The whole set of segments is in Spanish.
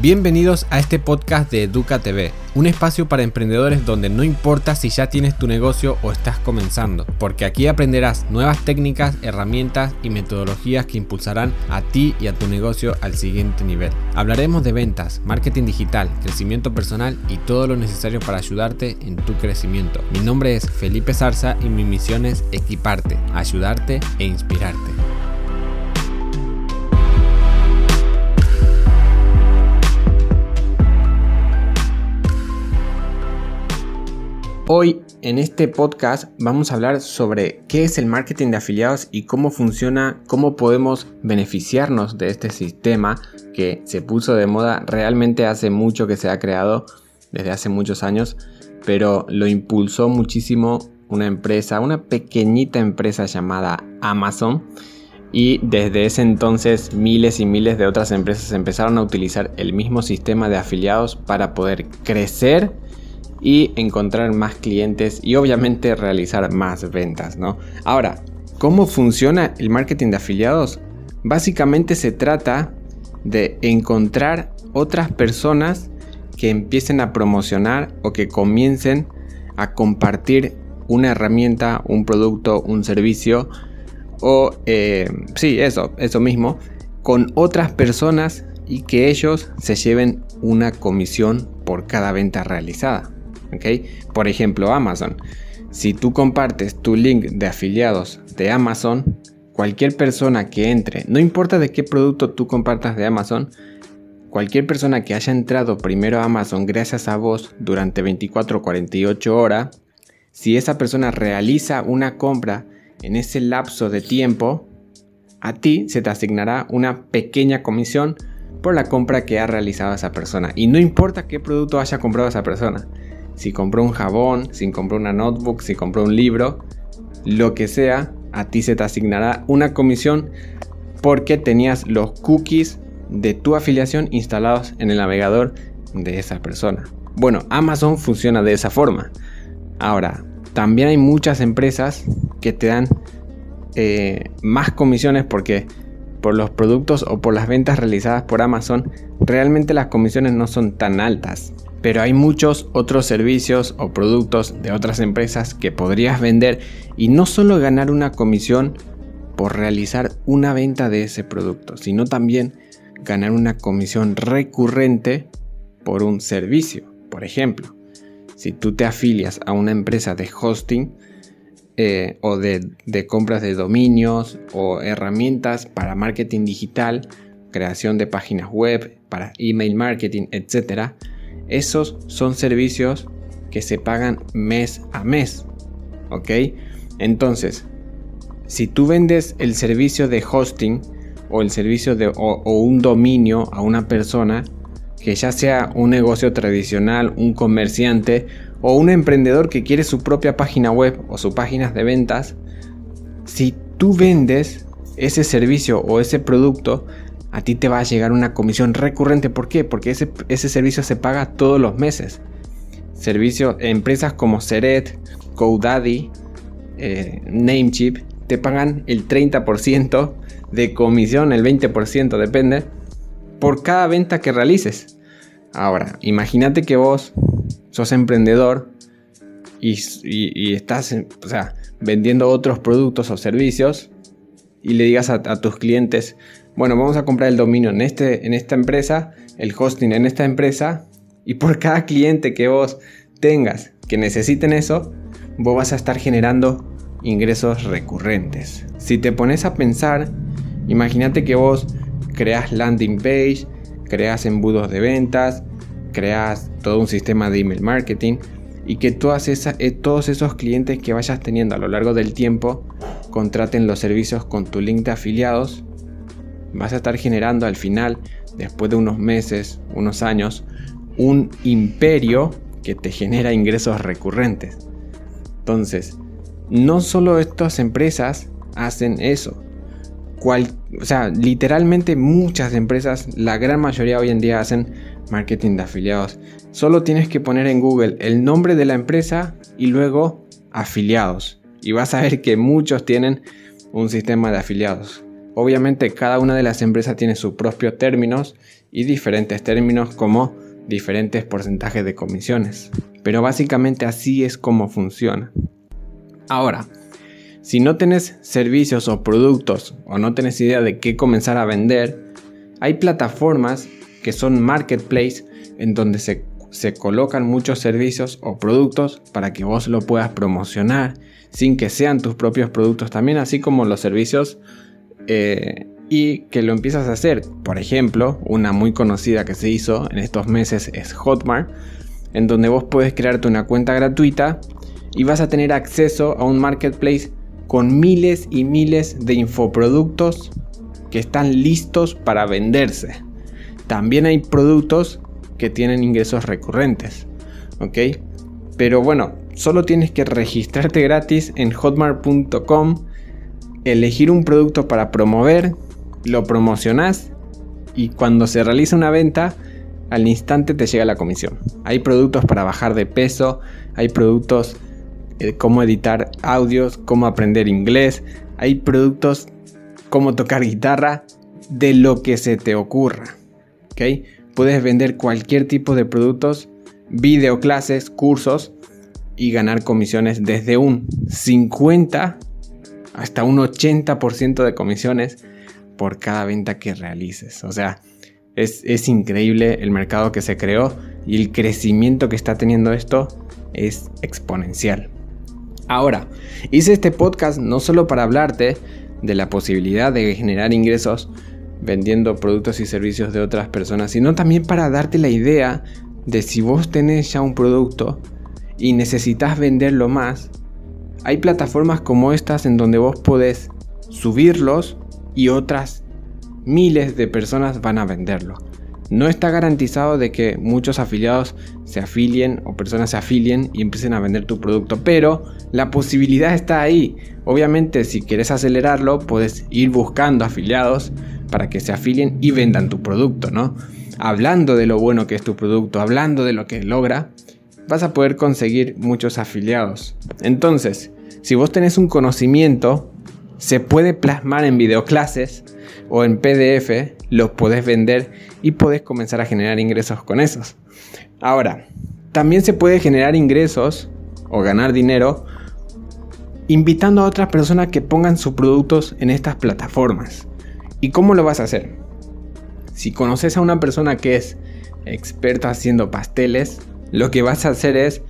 Bienvenidos a este podcast de Educa TV, un espacio para emprendedores donde no importa si ya tienes tu negocio o estás comenzando, porque aquí aprenderás nuevas técnicas, herramientas y metodologías que impulsarán a ti y a tu negocio al siguiente nivel. Hablaremos de ventas, marketing digital, crecimiento personal y todo lo necesario para ayudarte en tu crecimiento. Mi nombre es Felipe Zarza y mi misión es equiparte, ayudarte e inspirarte. Hoy en este podcast vamos a hablar sobre qué es el marketing de afiliados y cómo funciona, cómo podemos beneficiarnos de este sistema que se puso de moda realmente hace mucho que se ha creado, desde hace muchos años, pero lo impulsó muchísimo una empresa, una pequeñita empresa llamada Amazon. Y desde ese entonces miles y miles de otras empresas empezaron a utilizar el mismo sistema de afiliados para poder crecer y encontrar más clientes y obviamente realizar más ventas, ¿no? Ahora, ¿cómo funciona el marketing de afiliados? Básicamente se trata de encontrar otras personas que empiecen a promocionar o que comiencen a compartir una herramienta, un producto, un servicio o eh, sí, eso, eso mismo, con otras personas y que ellos se lleven una comisión por cada venta realizada. Por ejemplo, Amazon. Si tú compartes tu link de afiliados de Amazon, cualquier persona que entre, no importa de qué producto tú compartas de Amazon, cualquier persona que haya entrado primero a Amazon gracias a vos durante 24 o 48 horas, si esa persona realiza una compra en ese lapso de tiempo, a ti se te asignará una pequeña comisión por la compra que ha realizado esa persona. Y no importa qué producto haya comprado esa persona si compró un jabón, si compró una notebook, si compró un libro, lo que sea, a ti se te asignará una comisión porque tenías los cookies de tu afiliación instalados en el navegador de esa persona. Bueno, Amazon funciona de esa forma. Ahora, también hay muchas empresas que te dan eh, más comisiones porque por los productos o por las ventas realizadas por Amazon, realmente las comisiones no son tan altas pero hay muchos otros servicios o productos de otras empresas que podrías vender y no solo ganar una comisión por realizar una venta de ese producto, sino también ganar una comisión recurrente por un servicio. Por ejemplo, si tú te afilias a una empresa de hosting eh, o de, de compras de dominios o herramientas para marketing digital, creación de páginas web, para email marketing, etc., esos son servicios que se pagan mes a mes. ¿Ok? Entonces, si tú vendes el servicio de hosting o el servicio de o, un dominio a una persona, que ya sea un negocio tradicional, un comerciante o un emprendedor que quiere su propia página web o sus páginas de ventas, si tú vendes ese servicio o ese producto, a ti te va a llegar una comisión recurrente. ¿Por qué? Porque ese, servicio se paga todos los meses. Servicios, empresas como Seret, GoDaddy, eh, Namecheap, te pagan el 30% de comisión, el 20% depende, por cada venta que realices. Ahora, imagínate que vos sos emprendedor y, estás vendiendo otros productos o servicios y le digas a tus clientes, bueno, vamos a comprar el dominio en, este, en esta empresa, el hosting en esta empresa, y por cada cliente que vos tengas que necesiten eso, vos vas a estar generando ingresos recurrentes. Si te pones a pensar, imagínate que vos creas landing page, creas embudos de ventas, creas todo un sistema de email marketing y que todas esas, eh, todos esos clientes que vayas teniendo a lo largo del tiempo contraten los servicios con tu link de afiliados vas a estar generando al final, después de unos meses, unos años, un imperio que te genera ingresos recurrentes. Entonces, no solo estas empresas hacen eso. o sea, literalmente muchas empresas, la gran mayoría hoy en día hacen marketing de afiliados. Solo tienes que poner en Google el nombre de la empresa y luego afiliados. Y vas a ver que muchos tienen un sistema de afiliados Obviamente cada una de las empresas tiene sus propios términos y diferentes términos como diferentes porcentajes de comisiones. Pero básicamente así es como funciona. Ahora, si no tenés servicios o productos o no tenés idea de qué comenzar a vender, hay plataformas que son marketplace en donde se, colocan muchos servicios o productos para que vos lo puedas promocionar sin que sean tus propios productos también, así como los servicios eh, y que lo empiezas a hacer. Por ejemplo, una muy conocida que se hizo en estos meses es Hotmart, en donde vos puedes crearte una cuenta gratuita y vas a tener acceso a un marketplace con miles y miles de infoproductos que están listos para venderse. También hay productos que tienen ingresos recurrentes, ¿ok? Pero bueno, solo tienes que registrarte gratis en hotmart.com, elegir un producto para promover, lo promocionas y cuando se realiza una venta, al instante te llega la comisión. Hay productos para bajar de peso, hay productos eh, cómo editar audios, cómo aprender inglés, hay productos cómo tocar guitarra, de lo que se te ocurra. ¿ok? Puedes vender cualquier tipo de productos, videoclases, cursos y ganar comisiones desde un 50 hasta un 80% de comisiones por cada venta que realices. O sea, es, es, increíble el mercado que se creó y el crecimiento que está teniendo esto es exponencial. Ahora, hice este podcast no solo para hablarte de la posibilidad de generar ingresos vendiendo productos y servicios de otras personas, sino también para darte la idea de si vos tenés ya un producto y necesitas venderlo más, hay plataformas como estas en donde vos podés subirlos y otras miles de personas van a venderlo. No está garantizado de que muchos afiliados se afilien o personas se afilien y empiecen a vender tu producto, pero la posibilidad está ahí. Obviamente, si quieres acelerarlo, puedes ir buscando afiliados para que se afilien y vendan tu producto, ¿no? Hablando de lo bueno que es tu producto, hablando de lo que logra, vas a poder conseguir muchos afiliados. Entonces, si vos tenés un conocimiento, se puede plasmar en videoclases o en PDF, lo podés vender y podés comenzar a generar ingresos con esos. Ahora, también se puede generar ingresos o ganar dinero invitando a otras personas que pongan sus productos en estas plataformas. ¿Y cómo lo vas a hacer? Si conoces a una persona que es experta haciendo pasteles, lo que vas a hacer es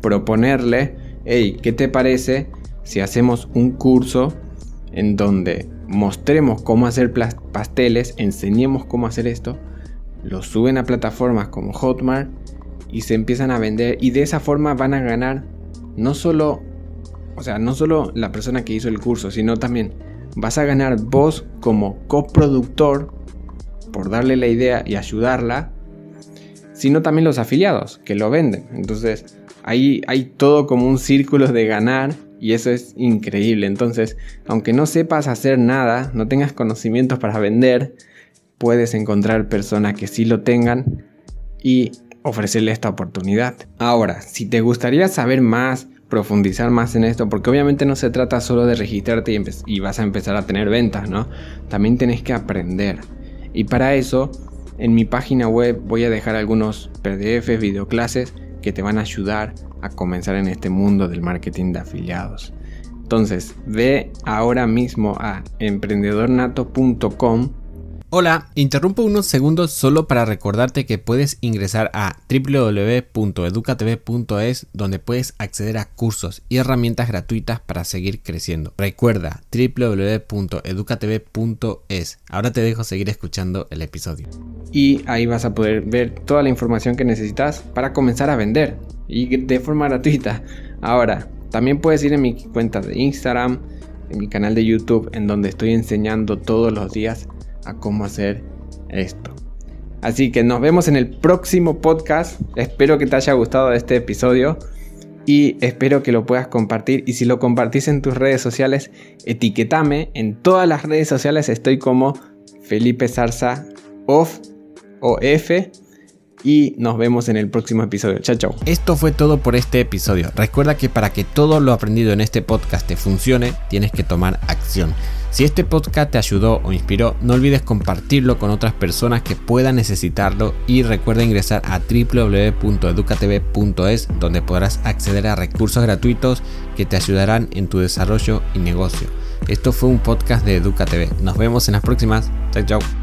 proponerle, hey, ¿qué te parece si hacemos un curso en donde mostremos cómo hacer pasteles, enseñemos cómo hacer esto, lo suben a plataformas como Hotmart y se empiezan a vender y de esa forma van a ganar no solo, o sea, no solo la persona que hizo el curso, sino también vas a ganar vos como coproductor por darle la idea y ayudarla, sino también los afiliados que lo venden. Entonces, ahí hay todo como un círculo de ganar y eso es increíble. Entonces, aunque no sepas hacer nada, no tengas conocimientos para vender, puedes encontrar personas que sí lo tengan y ofrecerle esta oportunidad. Ahora, si te gustaría saber más, profundizar más en esto, porque obviamente no se trata solo de registrarte y, vas a empezar a tener ventas, ¿no? También tienes que aprender. Y para eso, en mi página web voy a dejar algunos PDFs, videoclases que te van a ayudar a comenzar en este mundo del marketing de afiliados. Entonces, ve ahora mismo a emprendedornato.com Hola, interrumpo unos segundos solo para recordarte que puedes ingresar a www.educatv.es donde puedes acceder a cursos y herramientas gratuitas para seguir creciendo. Recuerda www.educatv.es. Ahora te dejo seguir escuchando el episodio. Y ahí vas a poder ver toda la información que necesitas para comenzar a vender y de forma gratuita. Ahora, también puedes ir en mi cuenta de Instagram, en mi canal de YouTube en donde estoy enseñando todos los días a cómo hacer esto. Así que nos vemos en el próximo podcast. Espero que te haya gustado este episodio y espero que lo puedas compartir. Y si lo compartís en tus redes sociales, etiquetame. En todas las redes sociales estoy como Felipe Zarza Off o F. y nos vemos en el próximo episodio. Chao, chao. Esto fue todo por este episodio. Recuerda que para que todo lo aprendido en este podcast te funcione, tienes que tomar acción. Si este podcast te ayudó o inspiró, no olvides compartirlo con otras personas que puedan necesitarlo y recuerda ingresar a www.educatv.es donde podrás acceder a recursos gratuitos que te ayudarán en tu desarrollo y negocio. Esto fue un podcast de EducaTV. Nos vemos en las próximas. Chao, chao.